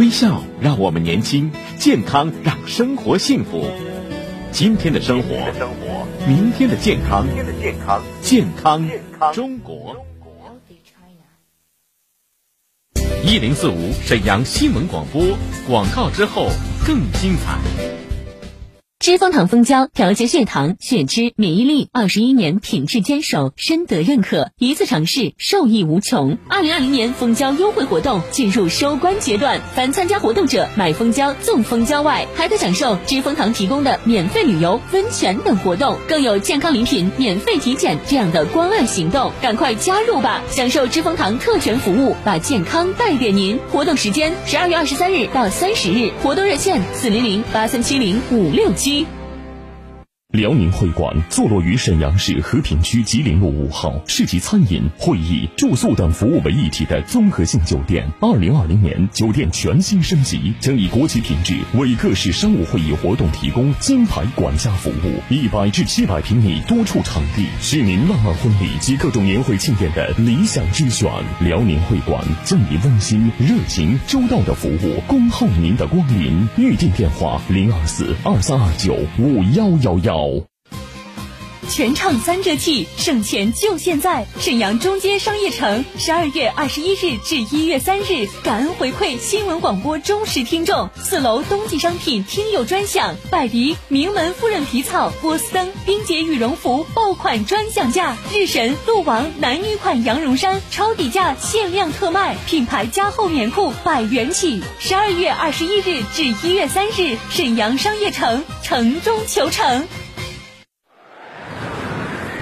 微笑让我们年轻，健康让生活幸福。今天的生活，明天的健康，健康中国。一零四五沈阳新闻广播广告之后更精彩。知蜂糖蜂胶调节血糖、血脂、免疫力，二十一年品质坚守，深得认可，一次尝试受益无穷。二零二零年蜂胶优惠活动进入收官阶段，凡参加活动者买蜂胶赠蜂胶外，还可享受知蜂糖提供的免费旅游、温泉等活动，更有健康礼品、免费体检这样的关爱行动，赶快加入吧！享受知蜂糖特权服务，把健康带给您。活动时间十二月二十三日到三十日，活动热线四零零八三七零五六七。辽宁会馆坐落于沈阳市和平区吉林路五号，是集餐饮、会议、住宿等服务为一体的综合性酒店。二零二零年，酒店全新升级，将以国际品质为各式商务会议活动提供金牌管家服务。一百至七百平米多处场地，是您浪漫婚礼及各种年会庆典的理想之选。辽宁会馆将以温馨、热情、周到的服务恭候您的光临。预订电话：零二四二三二九五幺幺幺。全场三折起，省钱就现在！沈阳中街商业城，十二月二十一日至一月三日，感恩回馈新闻广播忠实听众。四楼冬季商品听友专享，百迪名门夫人皮草、波司登、冰洁羽绒服爆款专享价，日神、鹿王男女款羊绒衫超底价限量特卖，品牌加厚棉裤百元起。十二月二十一日至一月三日，沈阳商业城，城中求成。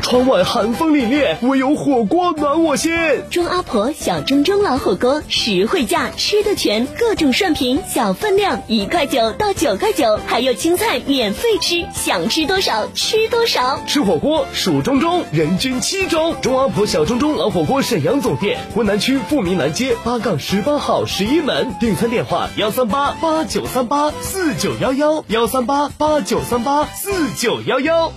窗外寒风凛冽，唯有火锅暖我心。钟阿婆小正中老火锅，实惠价，吃的全，各种涮品，小分量，一块九到九块九，还有青菜免费吃，想吃多少吃多少。吃火锅数中中，人均七中。钟阿婆小正中老火锅沈阳总店，浑南区富民南街八杠十八号十一门。订餐电话：幺三八八九三八四九幺幺，幺三八八九三八四九幺幺。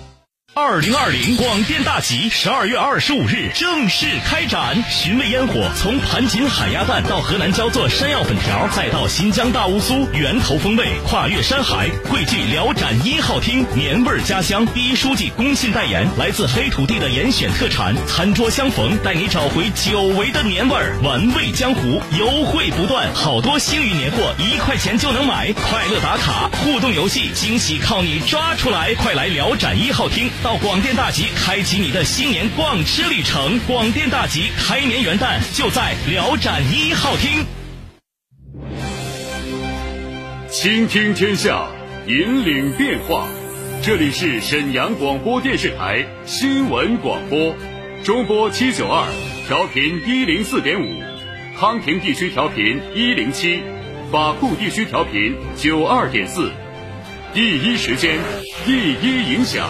二零二零广电大集十二月二十五日正式开展，寻味烟火从盘锦海鸭蛋到河南焦作山药粉条，再到新疆大乌苏源头风味，跨越山海，汇聚辽展一号厅年味家乡。第一书记公信代言，来自黑土地的严选特产，餐桌相逢，带你找回久违的年味儿，玩味江湖，优惠不断，好多幸运年货一块钱就能买，快乐打卡，互动游戏，惊喜靠你抓出来，快来辽展一号厅。到广电大集，开启你的新年逛吃旅程。广电大集开年元旦就在辽展一号厅。倾听天下，引领变化。这里是沈阳广播电视台新闻广播，中波七九二，调频一零四点五，康平地区调频一零七，法库地区调频九二点四。第一时间，第一影响。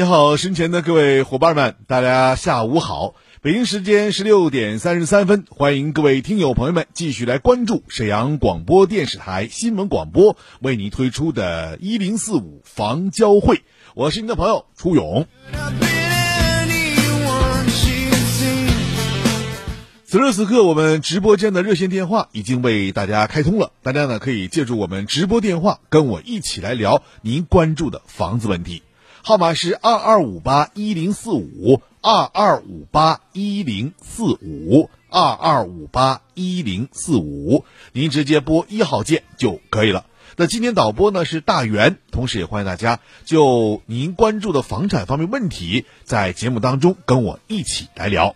你好，身前的各位伙伴们，大家下午好。北京时间十六点三十三分，欢迎各位听友朋友们继续来关注沈阳广播电视台新闻广播为您推出的“一零四五房交会”，我是您的朋友初勇。此时此刻，我们直播间的热线电话已经为大家开通了，大家呢可以借助我们直播电话跟我一起来聊您关注的房子问题。号码是二二五八一零四五二二五八一零四五二二五八一零四五，您直接拨一号键就可以了。那今天导播呢是大元，同时也欢迎大家就您关注的房产方面问题，在节目当中跟我一起来聊。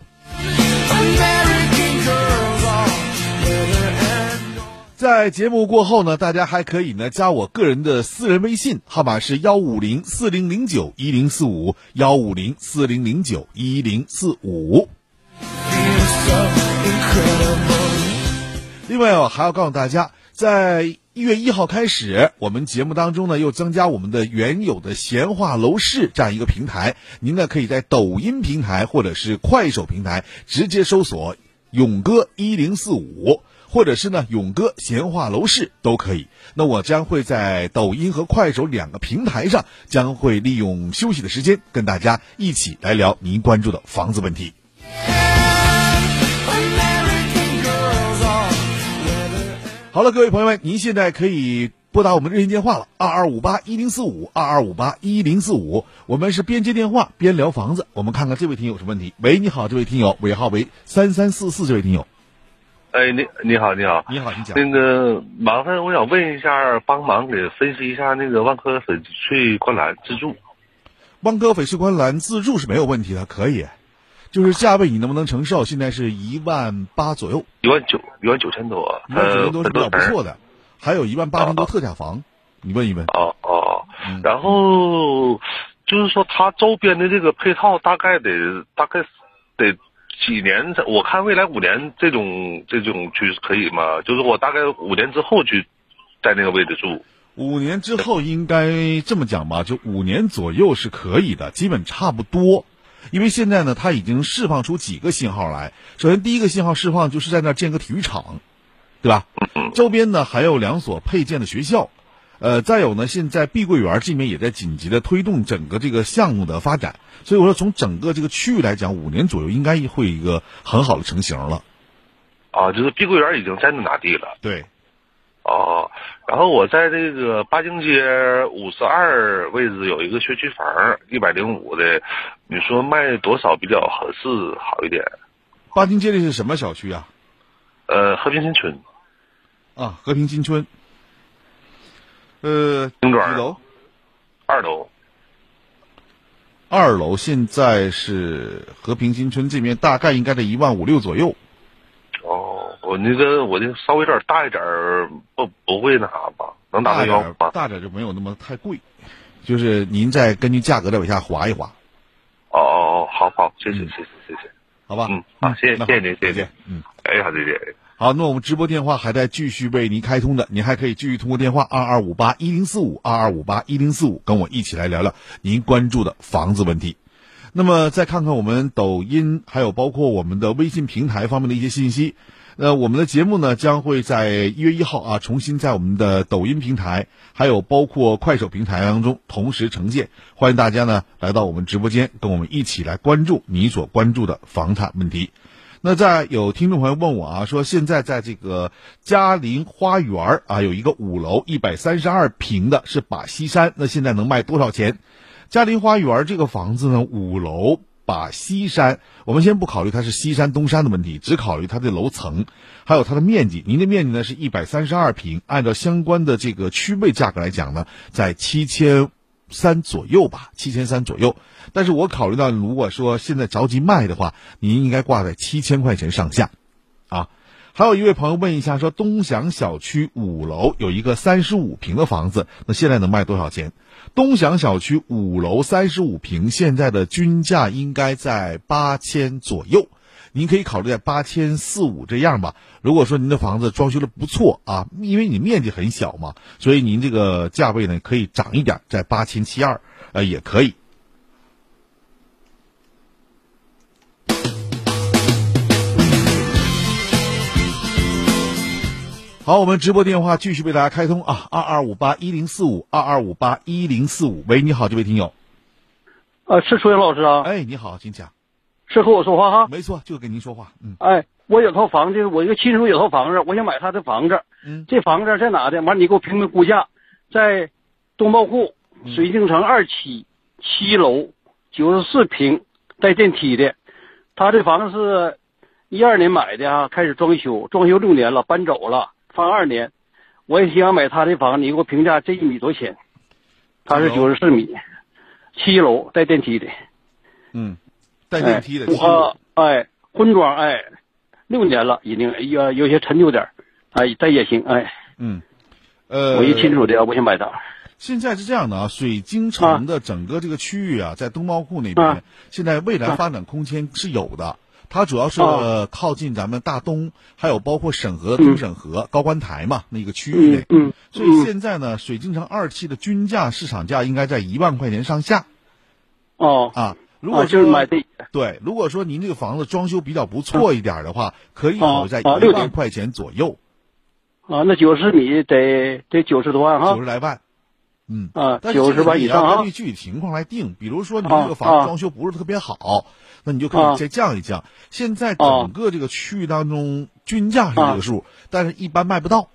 在节目过后呢，大家还可以呢加我个人的私人微信，号码是幺五零四零零九一零四五幺五零四零零九一零四五。另外哦，还要告诉大家，在一月一号开始，我们节目当中呢又增加我们的原有的闲话楼市这样一个平台，您呢可以在抖音平台或者是快手平台直接搜索“勇哥一零四五”。或者是呢，勇哥闲话楼市都可以。那我将会在抖音和快手两个平台上，将会利用休息的时间，跟大家一起来聊您关注的房子问题。好了，各位朋友们，您现在可以拨打我们热线电话了，二二五八一零四五，二二五八一零四五。我们是边接电话边聊房子。我们看看这位听友什么问题？喂，你好，这位听友，尾号为三三四四，这位听友。哎，你你好，你好，你好，你讲。那个麻烦，我想问一下，帮忙给分析一下那个万科翡翠观澜自助。万科翡翠观澜自助是没有问题的，可以，就是价位你能不能承受？现在是一万八左右，一万九，一万九千多，一万九千多是比较不错的。还有一万八千多特价房，你问一问。哦哦，然后就是说，它周边的这个配套大概得大概得。几年？我看未来五年这种这种去可以吗？就是我大概五年之后去在那个位置住。五年之后应该这么讲吧，就五年左右是可以的，基本差不多。因为现在呢，它已经释放出几个信号来。首先，第一个信号释放就是在那建个体育场，对吧？周边呢还有两所配建的学校。呃，再有呢，现在碧桂园这边也在紧急的推动整个这个项目的发展，所以我说从整个这个区域来讲，五年左右应该会一个很好的成型了。啊，就是碧桂园已经真的拿地了。对。哦，然后我在这个八经街五十二位置有一个学区房，一百零五的，你说卖多少比较合适好一点？八经街的是什么小区啊？呃，和平新村。啊，和平新村。呃，几楼？二楼。二楼现在是和平新村这边，大概应该在一万五六左右。哦，我那个我那稍微有点大一点不不会那啥吧？能达到腰吧？大点就没有那么太贵，就是您再根据价格再往下划一划。哦哦哦，好好，谢谢谢谢谢谢，好吧？嗯，好，谢谢谢谢您，谢谢，嗯，哎，好，再见。好，那我们直播电话还在继续为您开通的，您还可以继续通过电话二二五八一零四五二二五八一零四五跟我一起来聊聊您关注的房子问题。那么再看看我们抖音还有包括我们的微信平台方面的一些信息。呃，我们的节目呢将会在一月一号啊重新在我们的抖音平台还有包括快手平台当中同时呈现，欢迎大家呢来到我们直播间跟我们一起来关注你所关注的房产问题。那在有听众朋友问我啊，说现在在这个嘉陵花园啊，有一个五楼一百三十二平的，是把西山，那现在能卖多少钱？嘉陵花园这个房子呢，五楼把西山，我们先不考虑它是西山东山的问题，只考虑它的楼层，还有它的面积。您的面积呢是一百三十二平，按照相关的这个区位价格来讲呢，在七千。三左右吧，七千三左右。但是我考虑到，如果说现在着急卖的话，您应该挂在七千块钱上下，啊。还有一位朋友问一下，说东祥小区五楼有一个三十五平的房子，那现在能卖多少钱？东祥小区五楼三十五平，现在的均价应该在八千左右。您可以考虑在八千四五这样吧。如果说您的房子装修的不错啊，因为你面积很小嘛，所以您这个价位呢可以涨一点，在八千七二，呃也可以。好，我们直播电话继续为大家开通啊，二二五八一零四五，二二五八一零四五。喂，你好，这位听友。啊，是楚阳老师啊。哎，你好，请讲。是和我说话哈，没错，就跟您说话。嗯，哎，我有套房子，我一个亲属有套房子，我想买他的房子。嗯，这房子在哪的？完，你给我评评估价，在东茂库水晶城二期七楼九十四平带电梯的。他这房子是一二年买的啊，开始装修，装修六年了，搬走了，放二年。我也想买他的房，你给我评价这一米多少钱？他是九十四米，七楼带电梯的。嗯。带电梯的，我哎，婚装哎，六年了已经，有有些陈旧点儿哎，这也行，哎，嗯，呃，我一清楚的，我想买它。现在是这样的啊，水晶城的整个这个区域啊，在东茂库那边，啊现在未来发展空间是有的。它主要是、靠近咱们大东，还有包括沈河、东沈河、高官台嘛那个区域内。嗯嗯。所以现在呢，水晶城二期的均价市场价应该在一万块钱上下。哦，啊。如果啊就是买这对，如果说您这个房子装修比较不错一点的话，可以考虑在一万块钱左右，啊，那九十米得得九十多万哈九十来万。嗯，啊，九十万以上啊根据具体情况来定。比如说你啊这个房子啊装修不是特别好，那你就可以啊再降一降。现在整个这个区域当中均价是这个数，但是一般卖不到，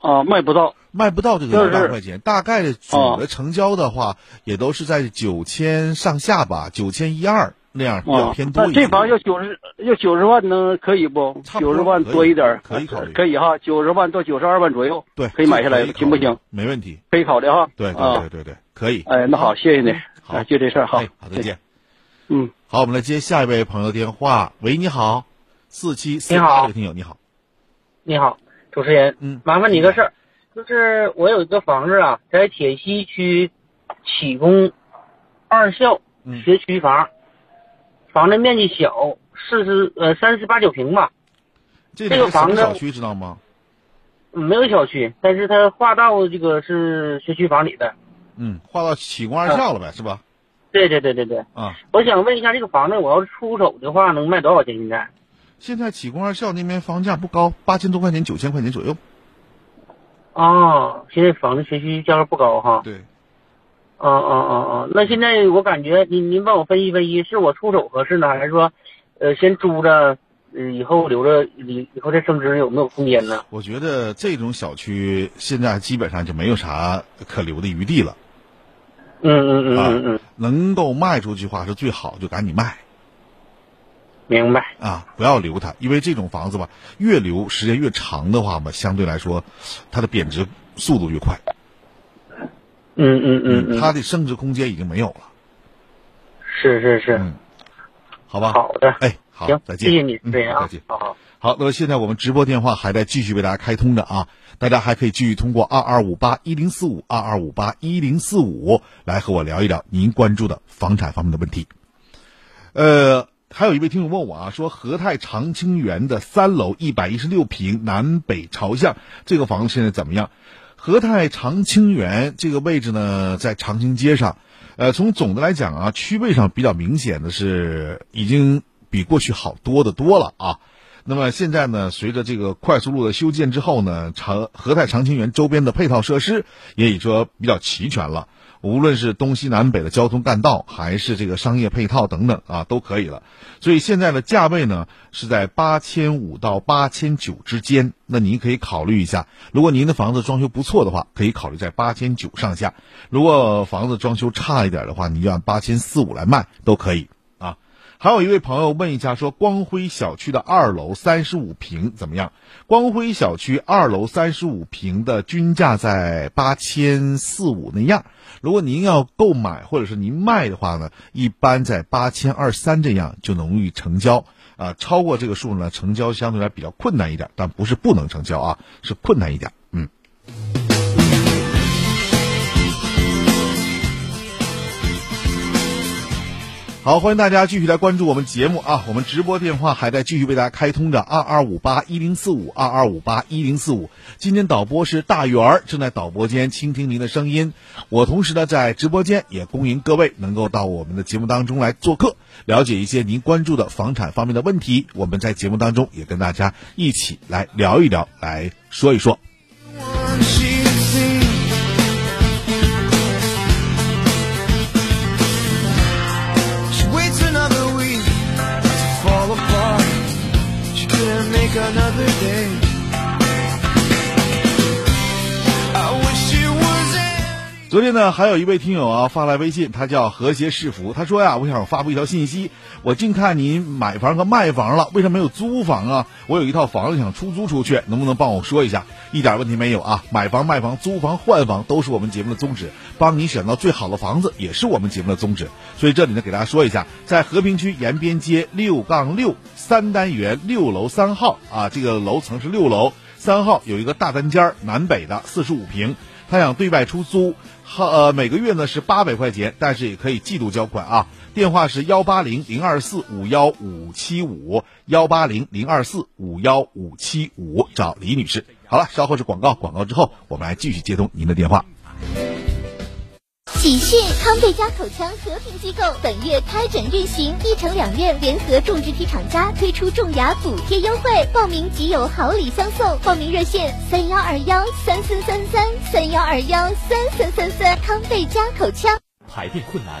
啊，卖不到卖不到这个就是一万块钱。大概的主的成交的话，也都是在九千上下吧，九千一二那样比较啊偏。多一点。那这房要九十要九十万能可以不？九十万多一点儿，可以考虑可以哈，九十万到九十二万左右，对，可以买下来行不行？？没问题。可以考虑哈。对对啊对对对，可以。哎，那好，谢谢你。好哎就这事儿，好哎，好，再见。嗯，好，我们来接下一位朋友电话。喂，你好，四七四八你好这个听友，你好。你好，主持人，嗯麻烦你个事儿，就是我有一个房子啊，在铁西区启工二校嗯学区房，房子面积小，四十呃三十八九平吧，这个房子小区知道吗？嗯没有小区，但是它划到这个是学区房里的。嗯，划到启工二校了呗，是吧？对对对对对，啊，我想问一下，这个房子我要是出手的话，能卖多少钱？现在？现在启功二校那边房价不高，八千多块钱，九千块钱左右。啊，现在房子学区价格不高哈。对，啊啊啊啊！那现在我感觉您您帮我分析分析，是我出手合适呢，还是说，呃，先租着，呃，以后留着以以后再升值有没有空间呢？我觉得这种小区现在基本上就没有啥可留的余地了。嗯嗯嗯啊嗯嗯，能够卖出去话是最好，就赶紧卖明白。啊，不要留它，因为这种房子吧，越留时间越长的话嘛，相对来说，它的贬值速度越快。嗯嗯嗯嗯，它的升值空间已经没有了。是是是，嗯，好吧。好的，哎，好行，，再见。谢谢你，嗯对啊再见。，好好。好，那么现在我们直播电话还在继续为大家开通着啊，大家还可以继续通过二二五八一零四五二二五八一零四五来和我聊一聊您关注的房产方面的问题。呃，还有一位听众问我啊，说和泰长青园的三楼一百一十六平南北朝向这个房子现在怎么样？和泰长青园这个位置呢，在长青街上，呃，从总的来讲啊，区位上比较明显的是已经比过去好多的多了啊。那么现在呢，随着这个快速路的修建之后呢，长和泰长青园周边的配套设施也已说比较齐全了。无论是东西南北的交通干道，还是这个商业配套等等啊，都可以了。所以现在的价位呢是在八千五到八千九之间。那您可以考虑一下，如果您的房子装修不错的话，可以考虑在八千九上下；如果房子装修差一点的话，你就按八千四五来卖都可以。还有一位朋友问一下，说光辉小区的二楼三十五平怎么样？光辉小区二楼三十五平的均价在八千四五那样。如果您要购买或者是您卖的话呢，一般在八千二三这样就容易成交啊。超过这个数呢，成交相对来比较困难一点，但不是不能成交啊，是困难一点。嗯。好，欢迎大家继续来关注我们节目啊！我们直播电话还在继续为大家开通着，二二五八一零四五，二二五八一零四五。今天导播是大圆儿，正在导播间倾听您的声音。我同时呢在直播间也恭迎各位能够到我们的节目当中来做客，了解一些您关注的房产方面的问题。我们在节目当中也跟大家一起来聊一聊，来说一说。Couldn't make another day. 昨天呢，还有一位听友啊发来微信，他叫和谐是福，他说呀，我想发布一条信息，我净看您买房和卖房了，为什么没有租房啊？我有一套房子想出租出去，能不能帮我说一下？一点问题没有啊，买房、卖房、租房、换房都是我们节目的宗旨，帮你选到最好的房子也是我们节目的宗旨。所以这里呢，给大家说一下，在和平区延边街六杠六三单元六楼三号啊，这个楼层是六楼三号，有一个大单间，南北的四十五平。他想对外出租，好呃每个月呢是八百块钱，但是也可以季度交款啊。电话是幺八零零二四五幺五七五幺八零零二四五幺五七五，找李女士。好了，稍后是广告，广告之后我们来继续接通您的电话。喜讯！康贝佳口腔和平机构本月开诊运行，一城两院联合种植体厂家推出种牙补贴优惠，报名即有好礼相送。报名热线：三幺二幺三三三三三幺二幺三三三三。康贝佳口腔。排便困难、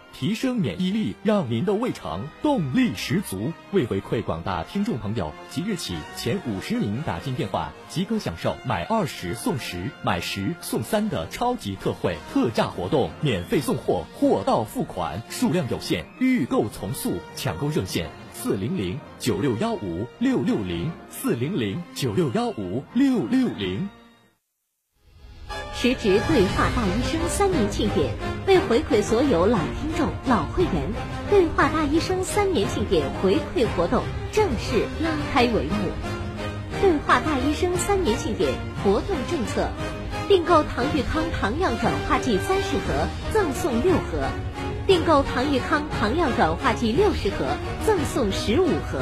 提升免疫力，让您的胃肠动力十足。为回馈广大听众朋友，即日起前五十名打进电话即可享受买二十送十、买十送三的超级特惠特价活动，免费送货，货到付款，数量有限，预购从速。抢购热线：四零零九六幺五六六零四零零九六幺五六六零。时值对话大医生三年庆典，为回馈所有老听众、老会员，对话大医生三年庆典回馈活动正式拉开帷幕。对话大医生三年庆典活动政策：订购唐玉康糖样转化剂三十盒赠送六盒；订购唐玉康糖样转化剂六十盒赠送十五盒；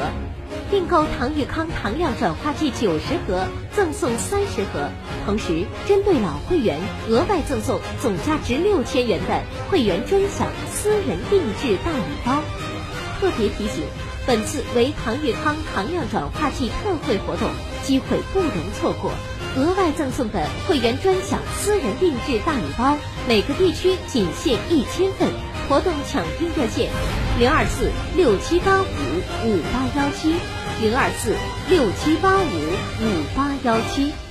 订购唐玉康糖量转化剂九十盒赠送三十盒。同时，针对老会员，额外赠送总价值六千元的会员专享私人定制大礼包。特别提醒，本次为唐玉康糖量转化剂特惠活动，机会不容错过。额外赠送的会员专享私人定制大礼包，每个地区仅限一千份。活动抢订热线：零二四六七八五五八幺七，零二四六七八五五八幺七。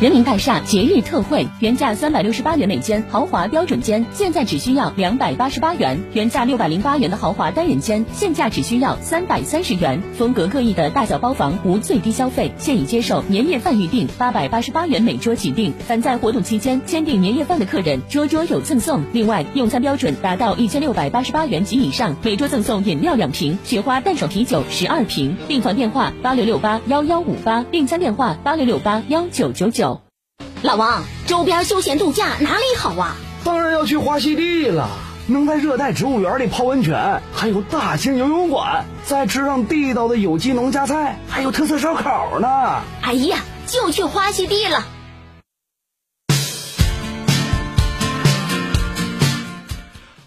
人民大厦节日特惠，原价三百六十八元每间豪华标准间，现在只需要两百八十八元；原价六百零八元的豪华单人间，现价只需要三百三十元。风格各异的大小包房无最低消费，现已接受年夜饭预订，八百八十八元每桌起订。凡在活动期间签订年夜饭的客人，桌桌有赠送。另外，用餐标准达到一千六百八十八元及以上，每桌赠送饮料两瓶，雪花淡爽啤酒十二瓶。订房电话八六六八幺幺五八，订餐电话八六六八幺九九九。老王，周边休闲度假哪里好啊？当然要去花溪地了，能在热带植物园里泡温泉，还有大型游泳馆，再吃上地道的有机农家菜，还有特色烧烤呢。哎呀，就去花溪地了。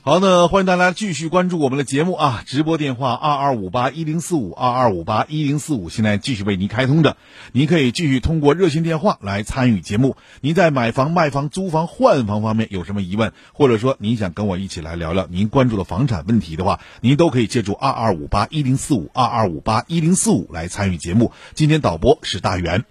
好，那欢迎大家继续关注我们的节目啊！直播电话二二五八一零四五二二五八一零四五，现在继续为您开通着，您可以继续通过热线电话来参与节目。您在买房、卖房、租房、换房方面有什么疑问，或者说您想跟我一起来聊聊您关注的房产问题的话，您都可以借助二二五八一零四五二二五八一零四五来参与节目。今天导播是大元。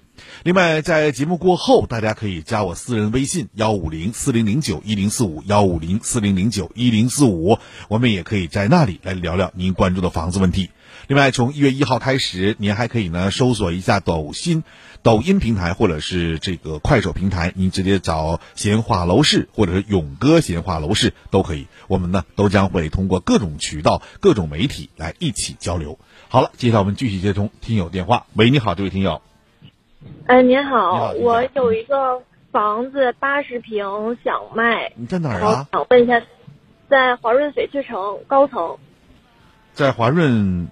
另外，在节目过后，大家可以加我私人微信幺五零四零零九一零四五幺五零四零零九一零四五，我们也可以在那里来聊聊您关注的房子问题。另外，从一月一号开始，您还可以呢搜索一下抖音、抖音平台或者是这个快手平台，您直接找“闲话楼市”或者是“勇哥闲话楼市”都可以。我们呢都将会通过各种渠道、各种媒体来一起交流。好了，接下来我们继续接通听友电话。喂，你好，这位听友。哎，您好，我有一个房子八十平想卖。你在哪儿啊？想问一下，在华润翡翠城高层。在华润。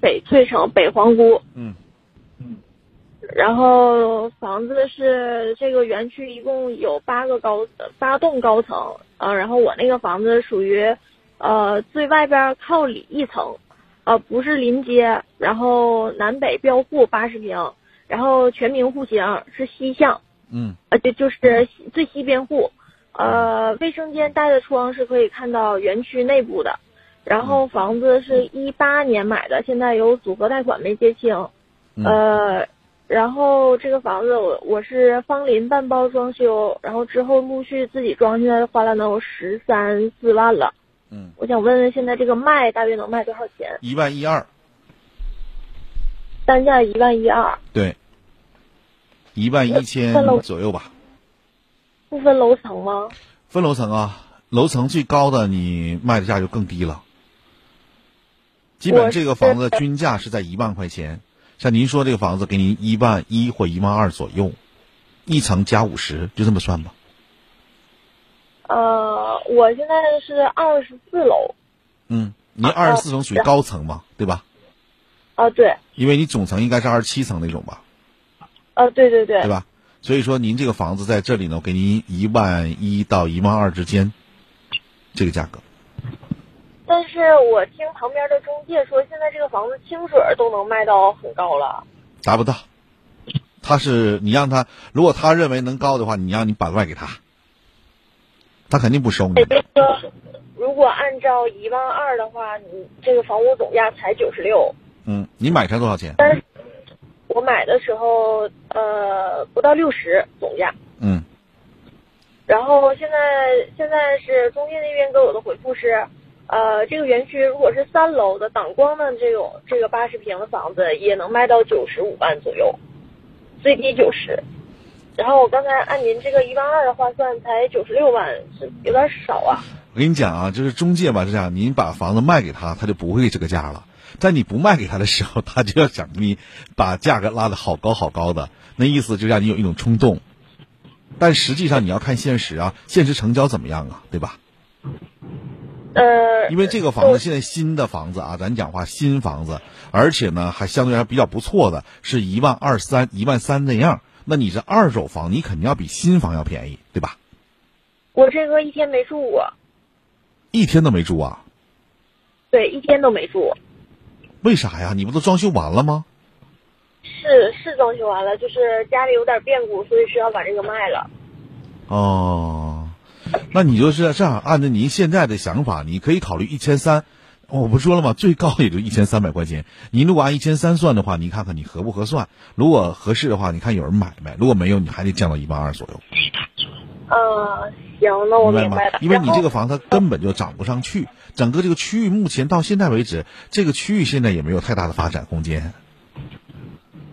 翡翠城北皇姑。嗯嗯。然后房子是这个园区一共有八个高八栋高层，呃，然后我那个房子属于呃最外边靠里一层，呃不是临街，然后南北标户八十平，然后全明户型是西向，嗯，呃就就是最西边户，呃卫生间带的窗是可以看到园区内部的，然后房子是一八年买的，现在有组合贷款没结清，呃。然后这个房子我我是方林半包装修，然后之后陆续自己装，现在花了能有十三四万了。嗯，我想问问现在这个卖大约能卖多少钱？一万一二，单价一万一二，对，一万一千左右吧。不分楼层吗？分楼层啊，楼层最高的你卖的价就更低了。基本这个房子均价是在一万块钱，像您说这个房子给您一万一或一万二左右，一层加五十，就这么算吧。呃，我现在是二十四楼。嗯，您二十四层属于高层嘛，对吧？啊，对。因为你总层应该是二十七层那种吧，啊，对对对。对吧？所以说您这个房子在这里呢，我给您一万一到一万二之间，这个价格。但是我听旁边的中介说，现在这个房子清水都能卖到很高了。达不到，他是你让他，如果他认为能高的话，你让你把卖给他，他肯定不收你。也就是说，如果按照一万二的话，你这个房屋总价才九十六。嗯，你买成多少钱？但是我买的时候，呃，不到六十总价。嗯。然后现在现在是中介那边给我的回复是，呃，这个园区如果是三楼的挡光的这种这个八十平的房子，也能卖到九十五万左右，最低九十。然后我刚才按您这个一万二的话算，才九十六万，是有点少啊。我跟你讲啊，就是中介吧，是这样，您把房子卖给他，他就不会这个价了。在你不卖给他的时候，他就要想给你把价格拉得好高好高的，那意思就让你有一种冲动。但实际上你要看现实啊，现实成交怎么样啊，对吧？呃，因为这个房子现在新的房子啊，咱讲话新房子，而且呢还相对还比较不错的，是一万二三、一万三那样。那你这二手房，你肯定要比新房要便宜，对吧？我这个一天没住过，一天都没住啊？对，一天都没住。为啥呀？你不都装修完了吗？是是装修完了，就是家里有点变故，所以需要把这个卖了。哦，那你就是这样，按照您现在的想法，你可以考虑一千三。我不说了吗？最高也就一千三百块钱。您如果按一千三算的话，你看看你合不合算？如果合适的话，你看有人买没？如果没有，你还得降到一万二左右。嗯，行，那我明白了。？因为你这个房它根本就涨不上去，整个这个区域目前到现在为止，这个区域现在也没有太大的发展空间。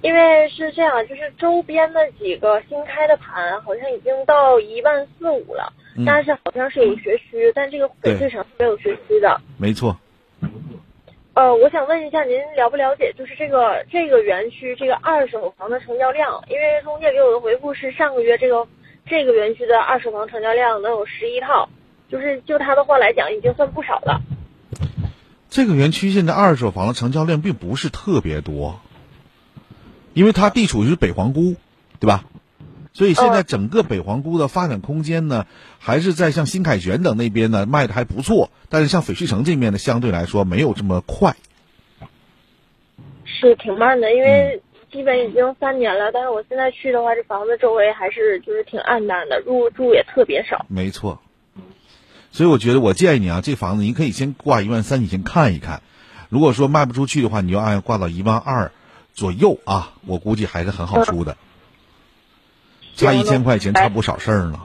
因为是这样，就是周边的几个新开的盘，好像已经到一万四五了，嗯但是好像是有学区，但这个翡翠城是没有学区的。没错，呃，我想问一下，您了不了解，就是这个这个园区这个二手房的成交量？因为中介给我的回复是上个月这个这个园区的二手房成交量能有十一套，就是就他的话来讲，已经算不少了。这个园区现在二手房的成交量并不是特别多，因为它地处于是北皇姑，对吧？所以现在整个北皇姑的发展空间呢，还是在像新凯旋等那边呢卖的还不错，但是像翡翠城这面呢，相对来说没有这么快。是挺慢的，因为基本已经三年了，但是我现在去的话，这房子周围还是就是挺暗淡的，入住也特别少。没错，所以我觉得我建议你啊，这房子你可以先挂一万三，你先看一看。如果说卖不出去的话，你就按挂到一万二左右啊，我估计还是很好出的，差一千块钱差不少事儿呢。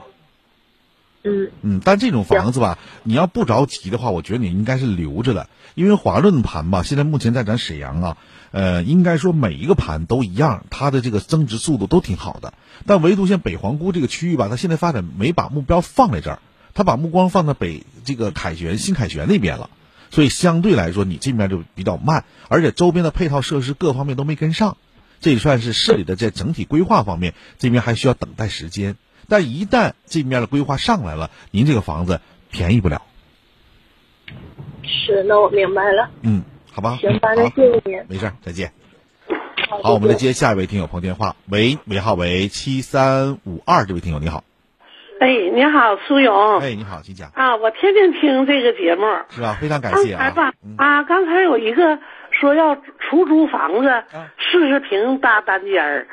嗯嗯，但这种房子吧，你要不着急的话，我觉得你应该是留着的，因为华润盘吧，现在目前在咱沈阳啊，呃，应该说每一个盘都一样，它的这个增值速度都挺好的。但唯独像北皇姑这个区域吧，它现在发展没把目标放在这儿，它把目光放在北这个凯旋新凯旋那边了，所以相对来说你这边就比较慢，而且周边的配套设施各方面都没跟上，这也算是市里的在整体规划方面这边还需要等待时间。但一旦这面的规划上来了，您这个房子便宜不了。是，那我明白了。嗯，好吧。行吧，那好谢谢您。没事，再见。好，我们来接下一位听友朋友电话。喂，尾号为七三五二，这位听友你好。哎，你好，苏勇。哎，你好，请讲。啊，我天天听这个节目。是吧？非常感谢啊。刚才吧，啊，刚才有一个说要出租房子，四十平大单间儿，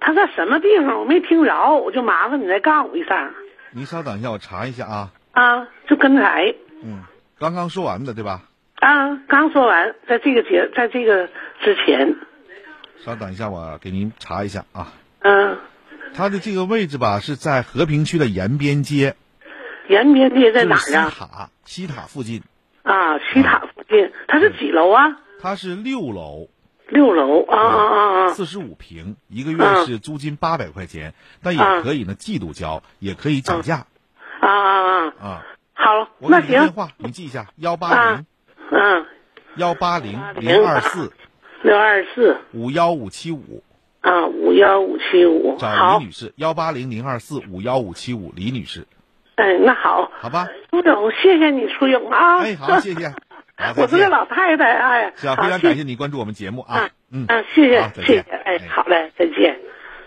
他在什么地方？我没听着，我就麻烦你再告诉我一声。您稍等一下，我查一下啊。啊，就刚才。嗯，刚刚说完的对吧？啊，刚说完，在这个节，在这个之前。稍等一下，我给您查一下啊。嗯。它的这个位置吧，是在和平区的延边街。延边街在哪儿啊？西塔，西塔附近。啊，西塔附近，它是几楼啊？它是六楼。六楼啊啊啊啊！四十五平，一个月是租金八百块钱，但也可以呢季度交，也可以涨价。啊啊啊！啊，好，我那行。电话你记一下：幺八零，嗯，幺八零零二四，六二四五幺五七五。啊，五幺五七五，找李女士，幺八零零二四五幺五七五，李女士。哎，那好，好吧，朱总，谢谢你，苏勇啊。哎，好，谢谢。我是个老太太，哎，是啊，非常感谢你关注我们节目啊。嗯嗯，谢谢，谢谢，哎，好嘞，再见。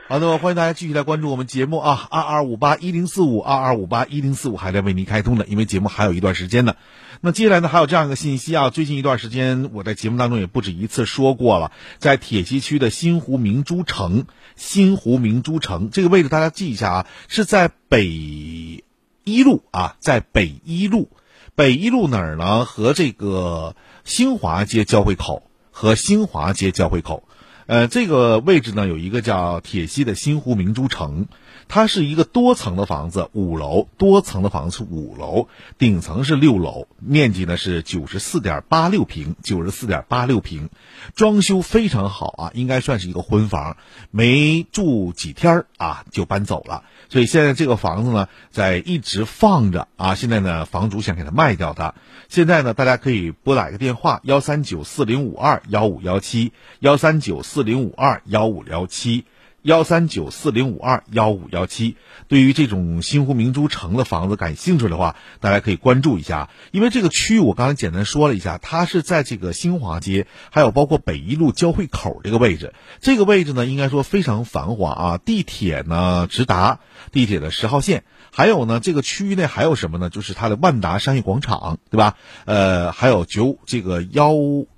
好的，欢迎大家继续来关注我们节目啊，二二五八一零四五，二二五八一零四五还在为您开通的，因为节目还有一段时间呢。那接下来呢，还有这样一个信息啊，最近一段时间我在节目当中也不止一次说过了，在铁西区的新湖明珠城，新湖明珠城这个位置大家记一下啊，是在北一路啊，在北一路，北一路哪儿呢？和这个新华街交汇口，和新华街交汇口，呃，这个位置呢有一个叫铁西的新湖明珠城。它是一个多层的房子，五楼，多层的房子五楼，顶层是六楼，面积呢是九十四点八六平，九十四点八六平，装修非常好啊，应该算是一个婚房，没住几天啊就搬走了，所以现在这个房子呢在一直放着啊，现在呢房主想给它卖掉它，现在呢大家可以拨打一个电话幺三九四零五二幺五幺七幺三九四零五二幺五幺七。幺三九四零五二幺五幺七，对于这种新湖明珠城的房子感兴趣的话，大家可以关注一下。因为这个区域我刚才简单说了一下，它是在这个新华街，还有包括北一路交汇口这个位置。这个位置呢，应该说非常繁华啊，地铁呢直达，地铁的十号线。还有呢，这个区域内还有什么呢？就是它的万达商业广场，对吧？呃，还有九这个幺，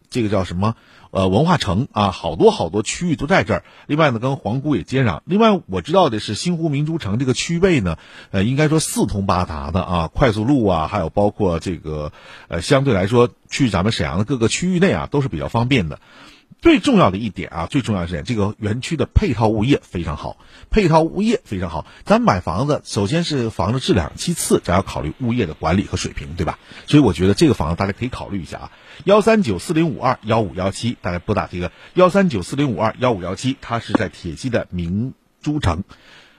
这个叫什么？呃，文化城啊，好多好多区域都在这儿。另外呢，跟皇姑也接壤。另外，我知道的是新湖明珠城这个区位呢，呃，应该说四通八达的啊，快速路啊，还有包括这个，呃，相对来说去咱们沈阳的各个区域内啊，都是比较方便的。最重要的一点啊，最重要的是这个园区的配套物业非常好，配套物业非常好。咱买房子，首先是房子质量，其次咱要考虑物业的管理和水平，对吧？所以我觉得这个房子大家可以考虑一下啊。幺三九四零五二幺五幺七，大家拨打这个幺三九四零五二幺五幺七，它是在铁西的明珠城。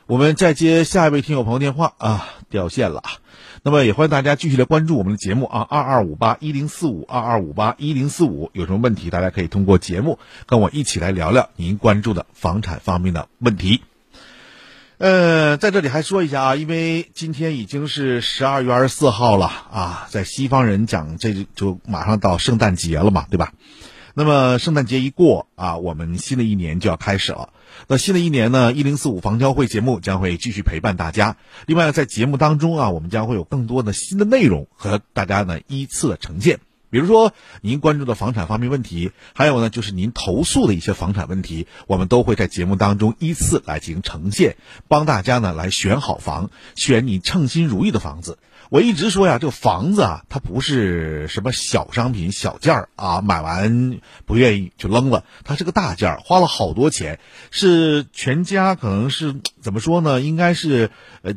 我们再接下一位听友朋友电话啊，掉线了。那么也欢迎大家继续来关注我们的节目啊，二二五八一零四五二二五八一零四五，有什么问题大家可以通过节目跟我一起来聊聊您关注的房产方面的问题。呃，在这里还说一下啊，因为今天已经是十二月二十四号了啊，在西方人讲这就马上到圣诞节了嘛，对吧？那么圣诞节一过啊，我们新的一年就要开始了。那新的一年呢，一零四五房交会节目将会继续陪伴大家。另外，在节目当中啊，我们将会有更多的新的内容和大家呢依次的呈现。比如说您关注的房产方面问题，还有呢就是您投诉的一些房产问题，我们都会在节目当中依次来进行呈现，帮大家呢来选好房，选你称心如意的房子。我一直说呀，这个房子啊，它不是什么小商品、小件儿啊，买完不愿意就扔了，它是个大件儿，花了好多钱，是全家可能是怎么说呢？应该是呃，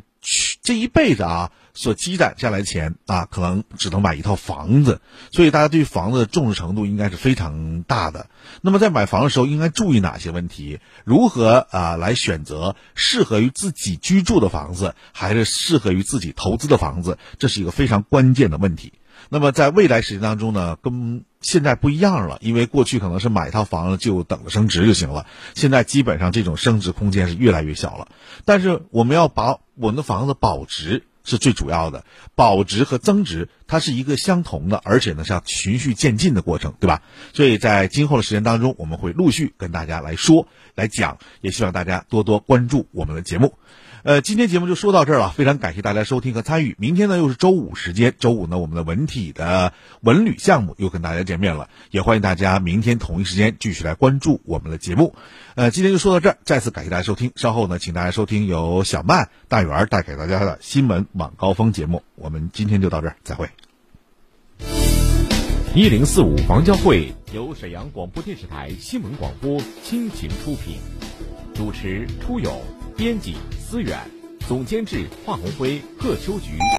这一辈子啊。所积攒下来钱啊，可能只能买一套房子，所以大家对房子的重视程度应该是非常大的。那么在买房的时候，应该注意哪些问题？如何啊来选择适合于自己居住的房子，还是适合于自己投资的房子？这是一个非常关键的问题。那么在未来时间当中呢，跟现在不一样了，因为过去可能是买一套房子就等着升值就行了，现在基本上这种升值空间是越来越小了。但是我们要把我们的房子保值。是最主要的，保值和增值它是一个相同的，而且呢是要循序渐进的过程，对吧？所以在今后的时间当中，我们会陆续跟大家来说、来讲，也希望大家多多关注我们的节目。呃，今天节目就说到这儿了，非常感谢大家收听和参与。明天呢又是周五时间，周五呢我们的文体的文旅项目又跟大家见面了，也欢迎大家明天同一时间继续来关注我们的节目。呃，今天就说到这儿，再次感谢大家收听。稍后呢，请大家收听由小曼、大圆带给大家的新闻晚高峰节目。我们今天就到这儿，再会。一零四五房交会由沈阳广播电视台新闻广播倾情出品，主持出友，编辑思远，总监制华红辉、贺秋菊。